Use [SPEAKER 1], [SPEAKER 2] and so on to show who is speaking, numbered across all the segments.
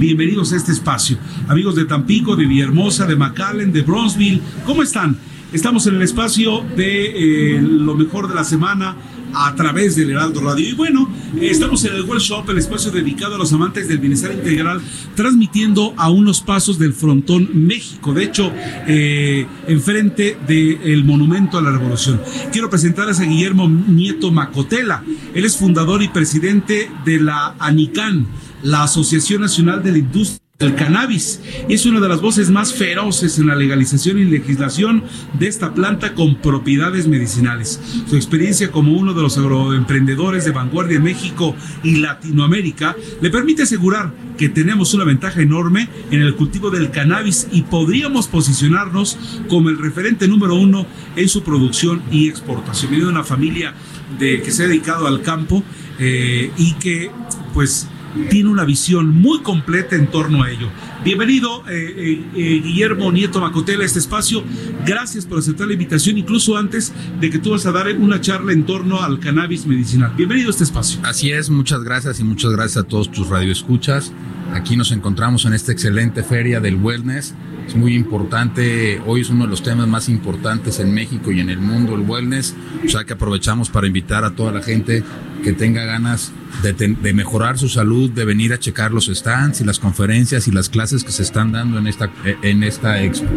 [SPEAKER 1] Bienvenidos a este espacio. Amigos de Tampico, de Villahermosa, de McAllen, de Bronzeville, ¿cómo están? Estamos en el espacio de eh, lo mejor de la semana a través del Heraldo Radio. Y bueno, eh, estamos en el World Shop, el espacio dedicado a los amantes del bienestar integral, transmitiendo a unos pasos del frontón México. De hecho, eh, enfrente del Monumento a la Revolución. Quiero presentarles a Guillermo Nieto Macotela. Él es fundador y presidente de la ANICAN, la Asociación Nacional de la Industria el cannabis es una de las voces más feroces en la legalización y legislación de esta planta con propiedades medicinales. Su experiencia como uno de los agroemprendedores de vanguardia en México y Latinoamérica le permite asegurar que tenemos una ventaja enorme en el cultivo del cannabis y podríamos posicionarnos como el referente número uno en su producción y exportación. Viene de una familia de, que se ha dedicado al campo eh, y que pues tiene una visión muy completa en torno a ello. Bienvenido, eh, eh, eh, Guillermo Nieto Macotela, a este espacio. Gracias por aceptar la invitación, incluso antes de que tú vas a dar una charla en torno al cannabis medicinal. Bienvenido a este espacio.
[SPEAKER 2] Así es, muchas gracias y muchas gracias a todos tus radioescuchas. Aquí nos encontramos en esta excelente feria del wellness. Es muy importante, hoy es uno de los temas más importantes en México y en el mundo, el wellness. O sea que aprovechamos para invitar a toda la gente que tenga ganas de, mejorar su salud, de venir a checar los stands y las conferencias y las clases que se están dando en esta, en esta expo.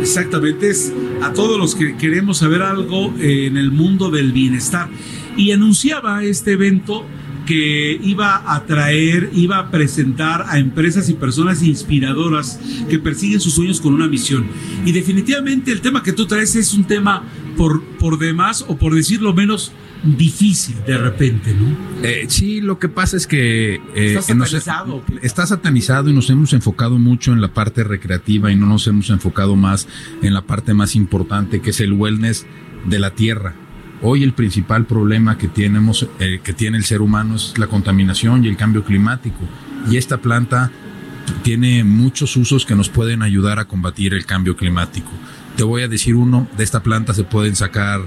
[SPEAKER 1] Exactamente, es a todos los que queremos saber algo en el mundo del bienestar. Y anunciaba este evento que iba a traer, iba a presentar a empresas y personas inspiradoras que persiguen sus sueños con una misión. Y definitivamente el tema que tú traes es un tema por, por demás, o por decirlo menos, difícil de repente, ¿no?
[SPEAKER 2] Eh, sí, lo que pasa es que...
[SPEAKER 1] Eh, está satanizado.
[SPEAKER 2] está satanizado y nos hemos enfocado mucho en la parte recreativa y no nos hemos enfocado más en la parte más importante que es el wellness de la tierra. Hoy el principal problema que tenemos, eh, que tiene el ser humano es la contaminación y el cambio climático. Y esta planta tiene muchos usos que nos pueden ayudar a combatir el cambio climático. Te voy a decir uno, de esta planta se pueden sacar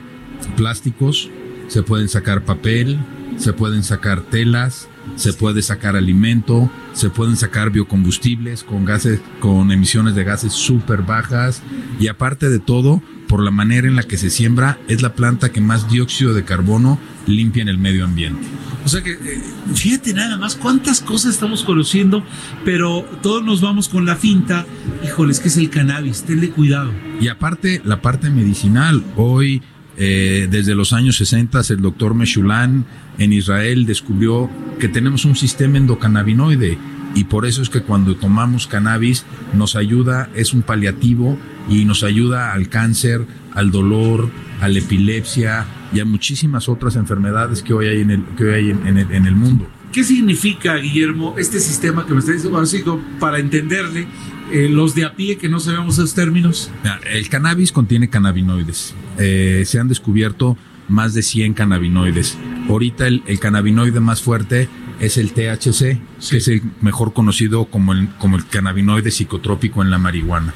[SPEAKER 2] plásticos, se pueden sacar papel, se pueden sacar telas, se puede sacar alimento, se pueden sacar biocombustibles con gases, con emisiones de gases súper bajas y aparte de todo, por la manera en la que se siembra, es la planta que más dióxido de carbono limpia en el medio ambiente.
[SPEAKER 1] O sea que, eh, fíjate nada más cuántas cosas estamos conociendo, pero todos nos vamos con la finta, híjoles, que es el cannabis, tenle cuidado.
[SPEAKER 2] Y aparte, la parte medicinal, hoy eh, desde los años 60 el doctor Meshulan en Israel descubrió que tenemos un sistema endocannabinoide y por eso es que cuando tomamos cannabis nos ayuda, es un paliativo y nos ayuda al cáncer, al dolor, a la epilepsia y a muchísimas otras enfermedades que hoy hay en el, que hoy hay en, el, en el mundo.
[SPEAKER 1] ¿Qué significa, Guillermo, este sistema que me está diciendo, así para entenderle, eh, los de a pie que no sabemos esos términos?
[SPEAKER 2] El cannabis contiene cannabinoides. Eh, se han descubierto más de 100 cannabinoides. Ahorita el, el cannabinoide más fuerte es el THC, que es el mejor conocido como el, como el cannabinoide psicotrópico en la marihuana.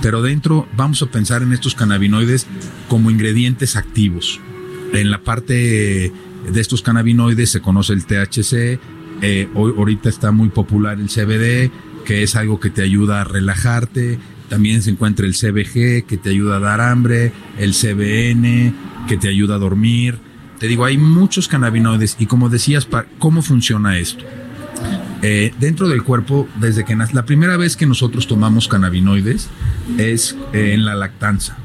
[SPEAKER 2] Pero dentro vamos a pensar en estos cannabinoides como ingredientes activos. En la parte de estos cannabinoides se conoce el THC, eh, hoy, ahorita está muy popular el CBD, que es algo que te ayuda a relajarte, también se encuentra el CBG, que te ayuda a dar hambre, el CBN, que te ayuda a dormir. Te digo, hay muchos cannabinoides y como decías, ¿cómo funciona esto? Eh, dentro del cuerpo, desde que la primera vez que nosotros tomamos cannabinoides es eh, en la lactanza.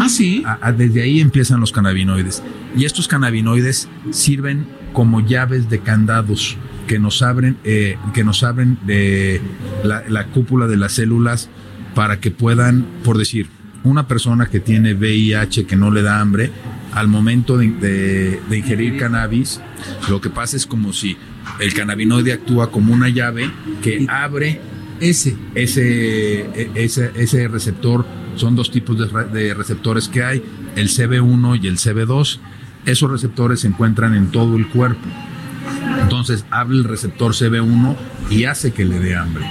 [SPEAKER 1] Ah, sí.
[SPEAKER 2] desde ahí empiezan los cannabinoides. Y estos cannabinoides sirven como llaves de candados que nos abren, eh, que nos abren de la cúpula de las células para que puedan, por decir, una persona que tiene VIH que no le da hambre, al momento de, ingerir cannabis, lo que pasa es como si el cannabinoide actúa como una llave que abre
[SPEAKER 1] Ese.
[SPEAKER 2] ese, e- ese, ese receptor. Son dos tipos de, de receptores que hay, el CB1 y el CB2. Esos receptores se encuentran en todo el cuerpo. Entonces abre el receptor CB1 y hace que le dé hambre.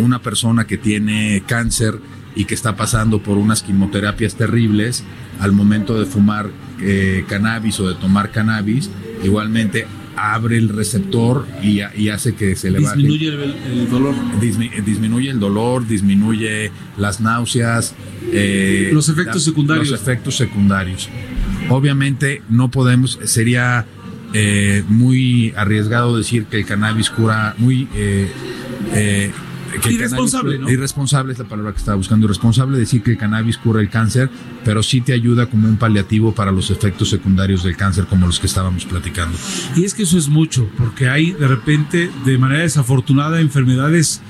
[SPEAKER 2] Una persona que tiene cáncer y que está pasando por unas quimioterapias terribles, al momento de fumar eh, cannabis o de tomar cannabis, igualmente abre el receptor y, y hace que se le baje
[SPEAKER 1] Disminuye el, el dolor.
[SPEAKER 2] dismi- disminuye el dolor, disminuye las náuseas, eh,
[SPEAKER 1] Los efectos secundarios.
[SPEAKER 2] Los efectos secundarios. Obviamente no podemos, sería eh, muy arriesgado decir que el cannabis cura, muy eh, eh, que
[SPEAKER 1] Irresponsable,
[SPEAKER 2] cannabis-
[SPEAKER 1] ¿no?
[SPEAKER 2] Irresponsable es la palabra que estaba buscando. Irresponsable decir que el cannabis cura el cáncer, pero sí te ayuda como un paliativo para los efectos secundarios del cáncer, como los que estábamos platicando.
[SPEAKER 1] Y es que eso es mucho, porque hay de repente, de manera desafortunada, enfermedades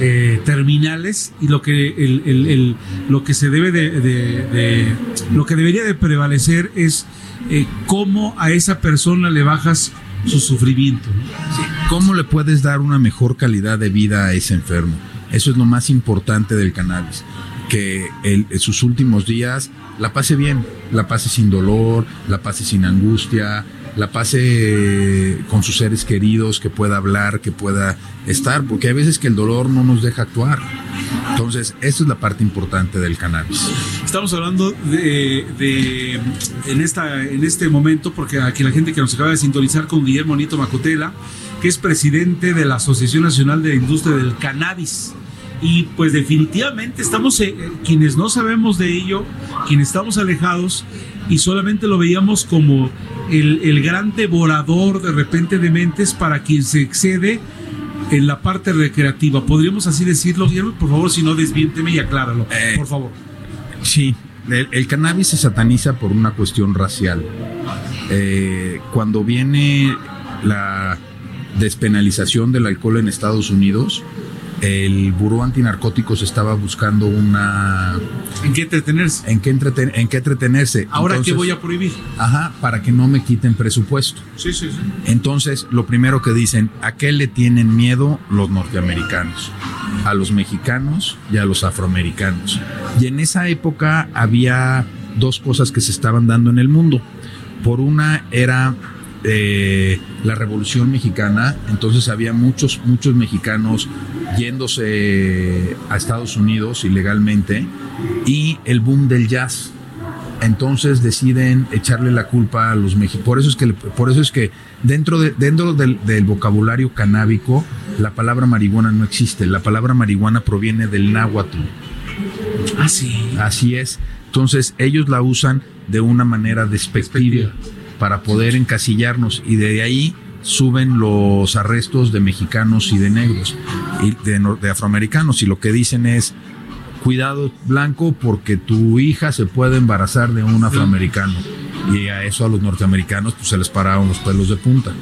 [SPEAKER 1] eh, terminales y lo que el, el- el- lo que se debe de, de- de- lo que debería de prevalecer es eh, cómo a esa persona le bajas su sufrimiento. ¿no?
[SPEAKER 2] ¿Cómo le puedes dar una mejor calidad de vida a ese enfermo? Eso es lo más importante del cannabis. Que él, en sus últimos días la pase bien, la pase sin dolor, la pase sin angustia, la pase con sus seres queridos, que pueda hablar, que pueda estar, porque hay veces que el dolor no nos deja actuar. Entonces, esa es la parte importante del cannabis.
[SPEAKER 1] Estamos hablando de, de- en esta en este momento porque aquí la gente que nos acaba de sintonizar con Guillermo Nito Macotela, que es presidente de la Asociación Nacional de la Industria del Cannabis. Y pues definitivamente estamos, eh, eh, quienes no sabemos de ello, quienes estamos alejados y solamente lo veíamos como el, el gran devorador de repente de mentes para quien se excede en la parte recreativa. ¿Podríamos así decirlo, Guillermo? Por favor, si no, desviénteme y acláralo.
[SPEAKER 2] Eh,
[SPEAKER 1] por favor.
[SPEAKER 2] Sí, el, el cannabis se sataniza por una cuestión racial. Eh, cuando viene la despenalización del alcohol en Estados Unidos, el Buró Antinarcóticos estaba buscando una
[SPEAKER 1] ¿En qué entretenerse?
[SPEAKER 2] en qué, entreten- en qué entretenerse.
[SPEAKER 1] Ahora, ¿qué
[SPEAKER 2] Entonces,
[SPEAKER 1] voy a prohibir?
[SPEAKER 2] Ajá, para que no me quiten presupuesto.
[SPEAKER 1] Sí, sí, sí.
[SPEAKER 2] Entonces, lo primero que dicen, ¿a qué le tienen miedo los norteamericanos? A los mexicanos y a los afroamericanos. Y en esa época había dos cosas que se estaban dando en el mundo. Por una era eh, la Revolución Mexicana, entonces había muchos, muchos mexicanos yéndose a Estados Unidos ilegalmente y el boom del jazz entonces deciden echarle la culpa a los mexicanos. Por eso es que, por eso es que dentro, de, dentro del, del vocabulario canábico, la palabra marihuana no existe. La palabra marihuana proviene del náhuatl.
[SPEAKER 1] Ah, sí.
[SPEAKER 2] Así es. Entonces ellos la usan de una manera despectiva para poder encasillarnos y de ahí suben los arrestos de mexicanos y de negros y de, afroamericanos y lo que dicen es cuidado blanco porque tu hija se puede embarazar de un afroamericano y a eso a los norteamericanos pues se les pararon los pelos de punta.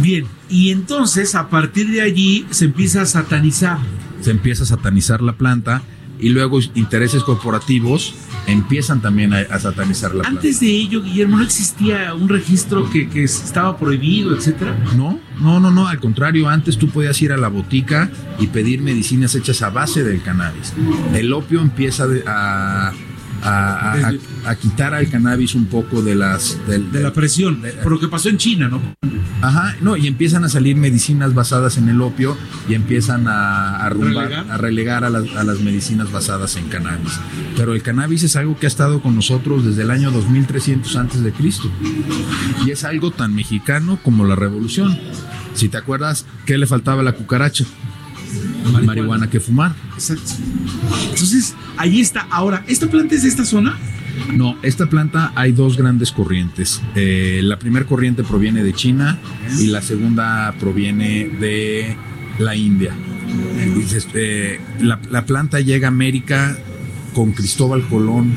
[SPEAKER 1] Bien, y entonces a partir de allí se empieza a satanizar.
[SPEAKER 2] Se empieza a satanizar la planta y luego intereses corporativos empiezan también a, a satanizar la.
[SPEAKER 1] Antes de ello, Guillermo, no existía un registro que, que estaba prohibido, etcétera.
[SPEAKER 2] No, no, no, no, al contrario, antes tú podías ir a la botica y pedir medicinas hechas a base del cannabis. El opio empieza de- a, a, a- a quitar al cannabis un poco de las... del-
[SPEAKER 1] De la presión, por lo que pasó en China, ¿no?
[SPEAKER 2] Ajá, no, y empiezan a salir medicinas basadas en el opio y empiezan a, a rumbar-
[SPEAKER 1] ¿Relegar?
[SPEAKER 2] a relegar a las, a las medicinas basadas en cannabis. Pero el cannabis es algo que ha estado con nosotros desde el año 2300 antes de Cristo. Y es algo tan mexicano como la revolución. Si te acuerdas, ¿qué le faltaba a la cucaracha? Marihuana, que fumar.
[SPEAKER 1] Exacto. Entonces, ahí está. Ahora, ¿esta planta es de esta zona?
[SPEAKER 2] No, esta planta hay dos grandes corrientes. Eh, la primera corriente proviene de China y la segunda proviene de la India. Eh, la, la planta llega a América con Cristóbal Colón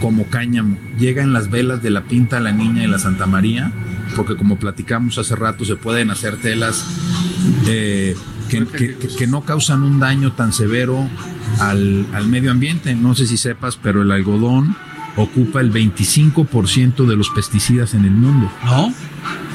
[SPEAKER 2] como cáñamo. Llega en las velas de la Pinta, la Niña y la Santa María, porque como platicamos hace rato, se pueden hacer telas eh, que- que no causan un daño tan severo al, al medio ambiente. No sé si sepas, pero el algodón ocupa el 25% de los pesticidas en el mundo.
[SPEAKER 1] No.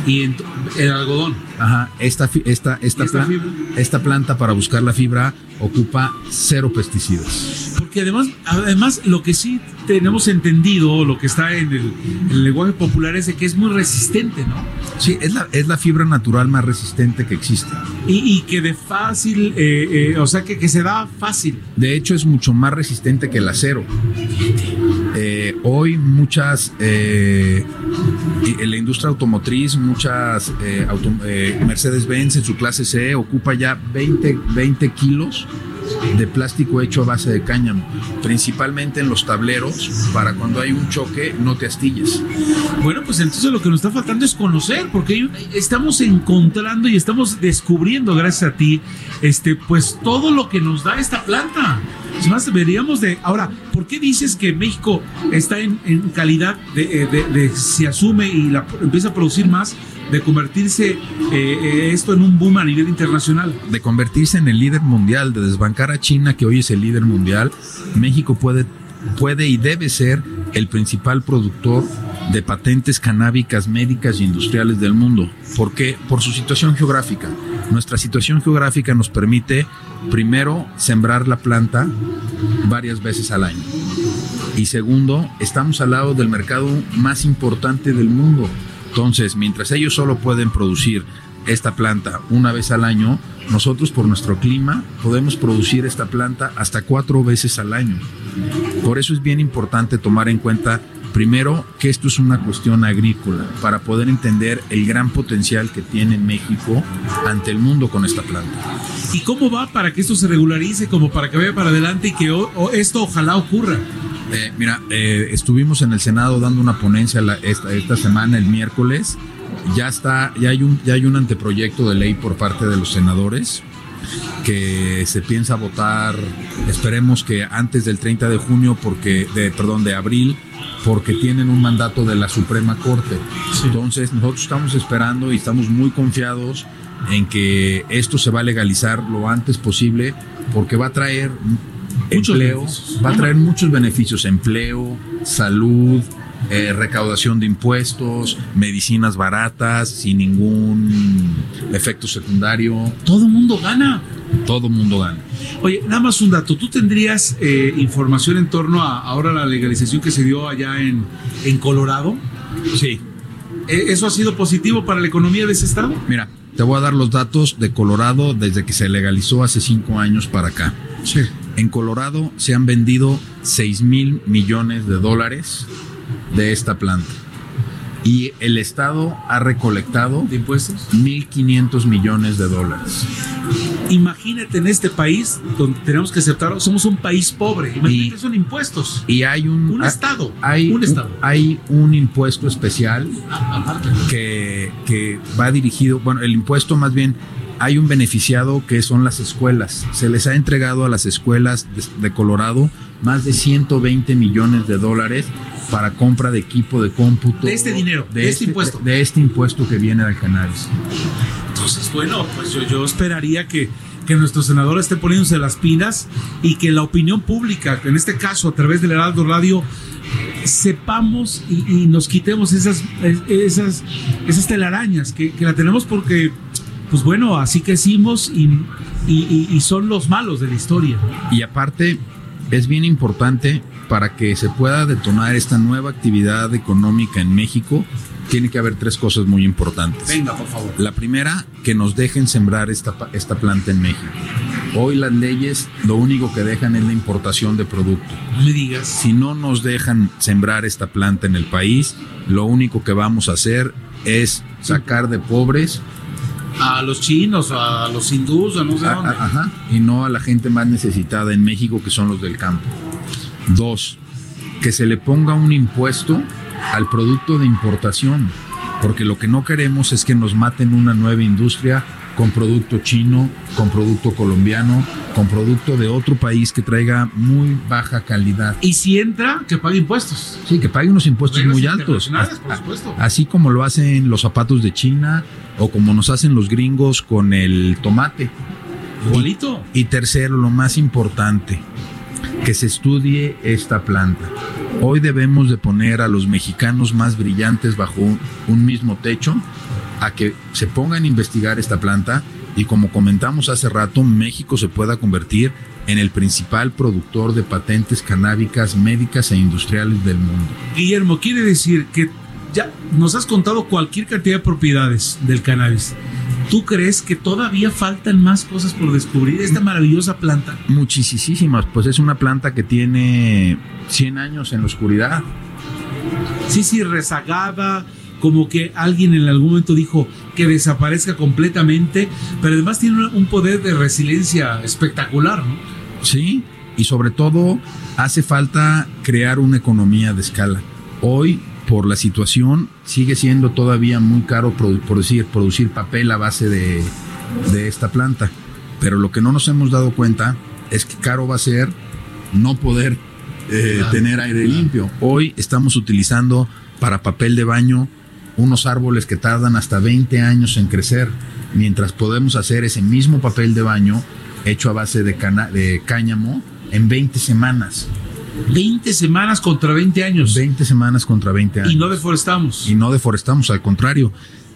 [SPEAKER 1] Y ent- El algodón.
[SPEAKER 2] Ajá, esta, esta, esta,
[SPEAKER 1] ¿Y esta
[SPEAKER 2] plan- esta planta para buscar la fibra ocupa cero pesticidas.
[SPEAKER 1] Porque además, además lo que sí tenemos entendido, lo que está en el, en el lenguaje popular es de que es muy resistente, ¿no?
[SPEAKER 2] Sí, es la, es la fibra natural más resistente que existe.
[SPEAKER 1] Y, y que de fácil, eh, eh, o sea, que, que se da fácil.
[SPEAKER 2] De hecho, es mucho más resistente que el acero. Hoy muchas, eh, en la industria automotriz, muchas eh, eh, Mercedes-Benz en su clase C ocupa ya 20, 20 kilos de plástico hecho a base de cáñamo, principalmente en los tableros, para cuando hay un choque no te astilles.
[SPEAKER 1] Bueno, pues entonces lo que nos está faltando es conocer, porque estamos encontrando y estamos descubriendo, gracias a ti, este, pues todo lo que nos da esta planta. Es más, de. Ahora, ¿por qué dices que México está en, calidad de, eh, de- de- se asume y la, empieza a producir más, de convertirse eh, eh, esto en un boom a nivel internacional?
[SPEAKER 2] de convertirse en el líder mundial, de desbancar a China, que hoy es el líder mundial, México puede, puede y debe ser el principal productor de patentes canábicas médicas e industriales del mundo. ¿Por qué? Por su situación geográfica. Nuestra situación geográfica nos permite, primero, sembrar la planta varias veces al año. Y segundo, estamos al lado del mercado más importante del mundo. Entonces, mientras ellos solo pueden producir esta planta una vez al año, nosotros por nuestro clima podemos producir esta planta hasta cuatro veces al año. Por eso es bien importante tomar en cuenta, primero, que esto es una cuestión agrícola, para poder entender el gran potencial que tiene México ante el mundo con esta planta.
[SPEAKER 1] ¿Y cómo va para que esto se regularice, como para que vaya para adelante y que esto ojalá ocurra?
[SPEAKER 2] Eh, mira, eh, estuvimos en el Senado dando una ponencia la- esta, esta semana, el miércoles. Ya está, ya hay un, ya hay un anteproyecto de ley por parte de los senadores que se piensa votar, esperemos que antes del 30 de junio, porque, de, perdón, de abril, porque tienen un mandato de la Suprema Corte. Entonces, nosotros estamos esperando y estamos muy confiados en que esto se va a legalizar lo antes posible, porque va a traer
[SPEAKER 1] Muchos
[SPEAKER 2] empleo,
[SPEAKER 1] beneficios.
[SPEAKER 2] va a traer muchos beneficios, empleo, salud, eh, recaudación de impuestos, medicinas baratas, sin ningún efecto secundario,
[SPEAKER 1] Todo el mundo gana.
[SPEAKER 2] todo mundo gana.
[SPEAKER 1] Oye, nada más un dato. ¿Tú tendrías eh, información en torno a ahora la legalización que se dio allá en, en Colorado?
[SPEAKER 2] Sí,
[SPEAKER 1] ¿E- ¿Eso ha sido positivo para la economía de ese estado?
[SPEAKER 2] mira, te voy a dar los datos de Colorado desde que se legalizó hace cinco años para acá.
[SPEAKER 1] Sí.
[SPEAKER 2] En Colorado se han vendido 6 mil millones de dólares de esta planta. Y el Estado ha recolectado
[SPEAKER 1] ¿De impuestos?
[SPEAKER 2] 1.500 millones de dólares.
[SPEAKER 1] Imagínate en este país donde tenemos que aceptar, somos un país pobre. Imagínate,
[SPEAKER 2] Y-
[SPEAKER 1] son impuestos.
[SPEAKER 2] Y hay un,
[SPEAKER 1] Un estado,
[SPEAKER 2] Hay
[SPEAKER 1] un estado.
[SPEAKER 2] Hay un impuesto especial
[SPEAKER 1] A- aparte.
[SPEAKER 2] que, que va dirigido, bueno, el impuesto más bien, hay un beneficiado que son las escuelas. Se les ha entregado a las escuelas de, de Colorado más de 120 millones de dólares para compra de equipo de cómputo.
[SPEAKER 1] De este dinero, de este impuesto.
[SPEAKER 2] De, de este impuesto que viene del cannabis.
[SPEAKER 1] Entonces, bueno, pues yo, yo esperaría que, que nuestro senador esté poniéndose las pilas y que la opinión pública, en este caso a través del Heraldo Radio, sepamos y, y nos quitemos esas, esas, esas telarañas que, que la tenemos porque, pues bueno, así crecimos y, y, y- y son los malos de la historia.
[SPEAKER 2] Y aparte, es bien importante para que se pueda detonar esta nueva actividad económica en México, tiene que haber tres cosas muy importantes.
[SPEAKER 1] Venga, por favor.
[SPEAKER 2] La primera, que nos dejen sembrar esta, esta planta en México. Hoy las leyes lo único que dejan es la importación de producto.
[SPEAKER 1] No me digas.
[SPEAKER 2] Si no nos dejan sembrar esta planta en el país, lo único que vamos a hacer es sacar de pobres
[SPEAKER 1] A los chinos, a los hindús, a no sé
[SPEAKER 2] a-
[SPEAKER 1] dónde.
[SPEAKER 2] a- ajá, y no a la gente más necesitada en México, que son los del campo. Dos, que se le ponga un impuesto al producto de importación, porque lo que no queremos es que nos maten una nueva industria con producto chino, con producto colombiano, con producto de otro país que traiga muy baja calidad.
[SPEAKER 1] Y si entra, que pague impuestos.
[SPEAKER 2] Sí, que pague unos impuestos
[SPEAKER 1] Reglas
[SPEAKER 2] muy altos.
[SPEAKER 1] por
[SPEAKER 2] A-
[SPEAKER 1] supuesto.
[SPEAKER 2] Así como lo hacen los zapatos de China o como nos hacen los gringos con el tomate.
[SPEAKER 1] Igualito.
[SPEAKER 2] Y tercero, lo más importante, que se estudie esta planta. Hoy debemos de poner a los mexicanos más brillantes bajo un, un mismo techo a que se pongan a investigar esta planta y como comentamos hace rato, México se pueda convertir en el principal productor de patentes canábicas médicas e industriales del mundo.
[SPEAKER 1] Guillermo, quiere decir que ya nos has contado cualquier cantidad de propiedades del cannabis. ¿Tú crees que todavía faltan más cosas por descubrir esta maravillosa planta?
[SPEAKER 2] Muchísimas, pues es una planta que tiene 100 años en la oscuridad.
[SPEAKER 1] Sí, sí, rezagada, como que alguien en algún momento dijo que desaparezca completamente, pero además tiene un poder de resiliencia espectacular, ¿no?
[SPEAKER 2] Sí, y sobre todo hace falta crear una economía de escala. Hoy, por la situación, sigue siendo todavía muy caro por decir, producir papel a base de, de esta planta. Pero lo que no nos hemos dado cuenta es que caro va a ser no poder eh, tener aire limpio. Hoy estamos utilizando para papel de baño unos árboles que tardan hasta 20 años en crecer, mientras podemos hacer ese mismo papel de baño hecho a base de, de cáñamo en 20 semanas.
[SPEAKER 1] 20 semanas contra 20 años.
[SPEAKER 2] 20 semanas contra 20 años.
[SPEAKER 1] Y no deforestamos.
[SPEAKER 2] Y no deforestamos, al contrario.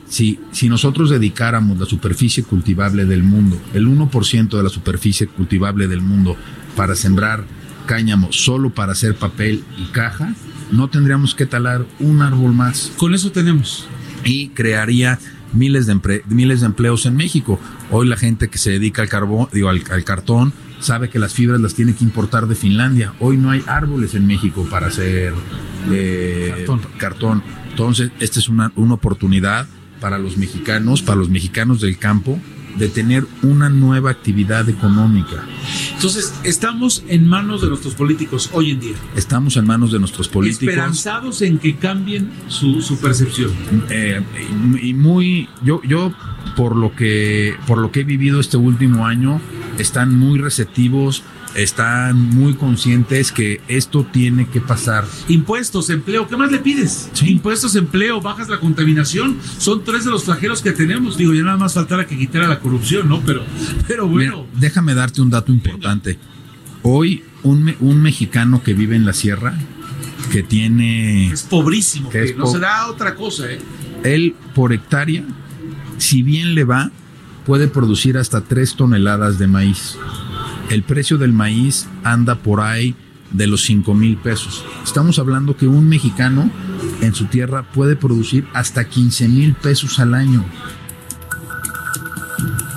[SPEAKER 2] Si, si nosotros dedicáramos la superficie cultivable del mundo, el 1% de la superficie cultivable del mundo, para sembrar cáñamo solo para hacer papel y caja, no tendríamos que talar un árbol más.
[SPEAKER 1] Con eso tenemos.
[SPEAKER 2] Y crearía miles de, miles de empleos en México. Hoy la gente que se dedica al carbón, digo, al, cartón, sabe que las fibras las tiene que importar de Finlandia. Hoy no hay árboles en México para hacer eh, cartón. Entonces, esta es una, una oportunidad para los mexicanos, para los mexicanos del campo, de tener una nueva actividad económica.
[SPEAKER 1] Entonces, estamos en manos de nuestros políticos hoy en día.
[SPEAKER 2] Estamos en manos de nuestros políticos.
[SPEAKER 1] Esperanzados en que cambien su, su percepción.
[SPEAKER 2] Eh, y muy, yo, yo por lo que, por lo que he vivido este último año, están muy receptivos están muy conscientes que esto tiene que pasar.
[SPEAKER 1] Impuestos, empleo, ¿qué más le pides? Impuestos, empleo, bajas la contaminación, son tres de los flagelos que tenemos. Digo, ya nada más faltara que quitara la corrupción, ¿no? Pero, pero bueno.
[SPEAKER 2] déjame darte un dato importante. Hoy, un, un mexicano que vive en la sierra, que tiene...
[SPEAKER 1] Es pobrísimo, que, no se da otra cosa, ¿eh?
[SPEAKER 2] Él, por hectárea, si bien le va, puede producir hasta tres toneladas de maíz el precio del maíz anda por ahí de los 5 mil pesos. Estamos hablando que un mexicano en su tierra puede producir hasta 15 mil pesos al año.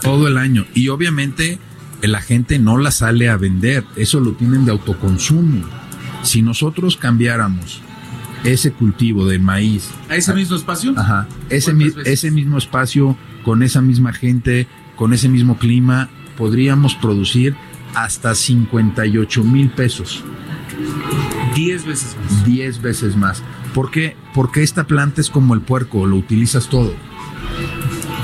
[SPEAKER 2] Todo el año. Y obviamente la gente no la sale a vender. Eso lo tienen de autoconsumo. Si nosotros cambiáramos ese cultivo de maíz.
[SPEAKER 1] ¿A ese mismo espacio?
[SPEAKER 2] Ajá. Ese, ese mismo espacio, con esa misma gente, con ese mismo clima, podríamos producir hasta 58 mil pesos.
[SPEAKER 1] 10 veces más.
[SPEAKER 2] 10 veces más. ¿Por qué? Porque esta planta es como el puerco, lo utilizas todo.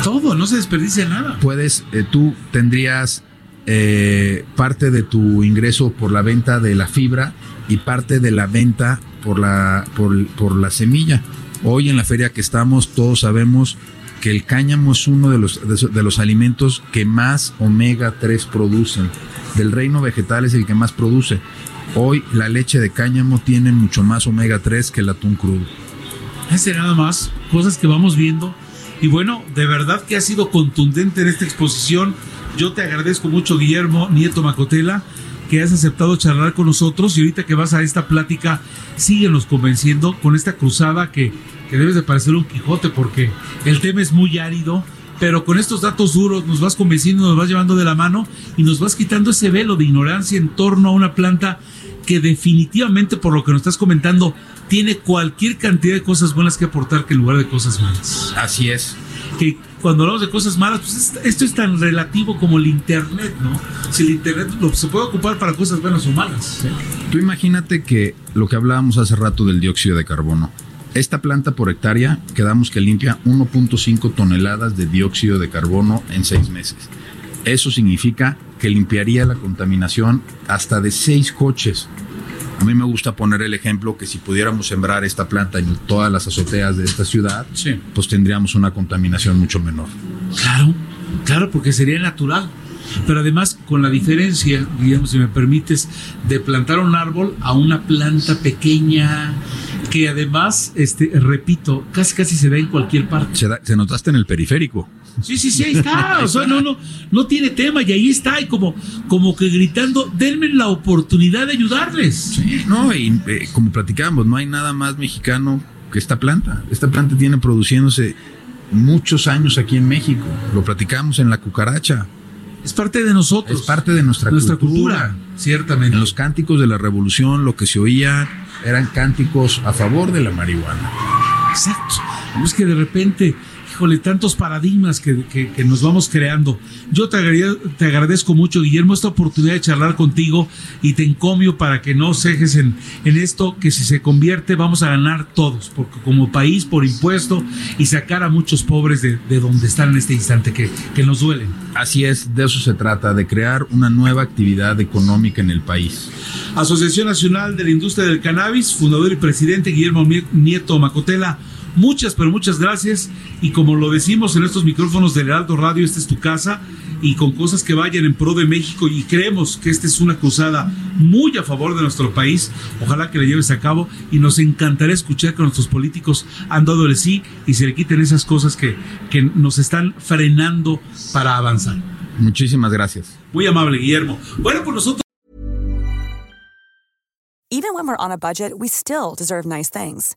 [SPEAKER 1] Todo, no se desperdicia nada.
[SPEAKER 2] Puedes, eh, tú tendrías eh, parte de tu ingreso por la venta de la fibra y parte de la venta por la, por, por la semilla. Hoy en la feria que estamos, todos sabemos que el cáñamo es uno de los, de los alimentos que más omega 3 producen del reino vegetal es el que más produce. Hoy la leche de cáñamo tiene mucho más omega 3 que el atún crudo.
[SPEAKER 1] Ese nada más, cosas que vamos viendo. Y bueno, de verdad que ha sido contundente en esta exposición. Yo te agradezco mucho, Guillermo Nieto Macotela, has aceptado charlar con nosotros y ahorita que vas a esta plática, síguenos convenciendo con esta cruzada que, que debes de parecer un Quijote porque el tema es muy árido, pero con estos datos duros nos vas convenciendo, nos vas llevando de la mano y nos vas quitando ese velo de ignorancia en torno a una planta que definitivamente, por lo que nos estás comentando, tiene cualquier cantidad de cosas buenas que aportar que en lugar de cosas malas.
[SPEAKER 2] Así es.
[SPEAKER 1] Que cuando hablamos de cosas malas, pues esto es tan relativo como el Internet, ¿no? Si el Internet lo, se puede ocupar para cosas buenas o malas.
[SPEAKER 2] Tú imagínate que lo que hablábamos hace rato del dióxido de carbono, esta planta por hectárea quedamos que limpia 1.5 toneladas de dióxido de carbono en seis meses. Eso significa que limpiaría la contaminación hasta de seis coches. A mí me gusta poner el ejemplo que si pudiéramos sembrar esta planta en todas las azoteas de esta ciudad, pues tendríamos una contaminación mucho menor.
[SPEAKER 1] Claro, claro, porque sería natural. Pero además, con la diferencia, digamos, si me permites, de plantar un árbol a una planta pequeña que además, este, repito, casi casi se da en cualquier parte.
[SPEAKER 2] Se, da- se notaste en el periférico.
[SPEAKER 1] Sí, sí, sí, ahí está. O sea, no, no, no tiene tema y ahí está, y como, como que gritando, denme la oportunidad de ayudarles.
[SPEAKER 2] Sí, no, y eh, como platicamos, no hay nada más mexicano que esta planta. Esta planta tiene produciéndose muchos años aquí en México. Lo platicamos en la cucaracha.
[SPEAKER 1] Es parte de nosotros.
[SPEAKER 2] Es parte de nuestra,
[SPEAKER 1] nuestra
[SPEAKER 2] cultura.
[SPEAKER 1] cultura, ciertamente.
[SPEAKER 2] En los cánticos de la revolución lo que se oía eran cánticos a favor de la marihuana.
[SPEAKER 1] Exacto. Es que de repente, híjole, tantos paradigmas que, que- que nos vamos creando. Yo te, agrade- te agradezco mucho, Guillermo, esta oportunidad de charlar contigo y te encomio para que no cejes en, en esto, que si se convierte vamos a ganar todos, porque como país, por impuesto, y sacar a muchos pobres de, de donde están en este instante, que, que nos duelen.
[SPEAKER 2] Así es, de eso se trata, de crear una nueva actividad económica en el país.
[SPEAKER 1] Asociación Nacional de la Industria del Cannabis, fundador y presidente Guillermo Nieto Macotela. Muchas, pero muchas gracias. Y como lo decimos en estos micrófonos del Heraldo Radio, esta es tu casa y con cosas que vayan en pro de México y creemos que esta es una cruzada muy a favor de nuestro país. Ojalá que la lleves a cabo y nos encantaría escuchar que nuestros políticos han dado el sí y se le quiten esas cosas que, que nos están frenando para avanzar.
[SPEAKER 2] Muchísimas gracias.
[SPEAKER 1] Muy amable, Guillermo. Bueno, pues nosotros...
[SPEAKER 3] Even when we're on a budget, we still deserve nice things.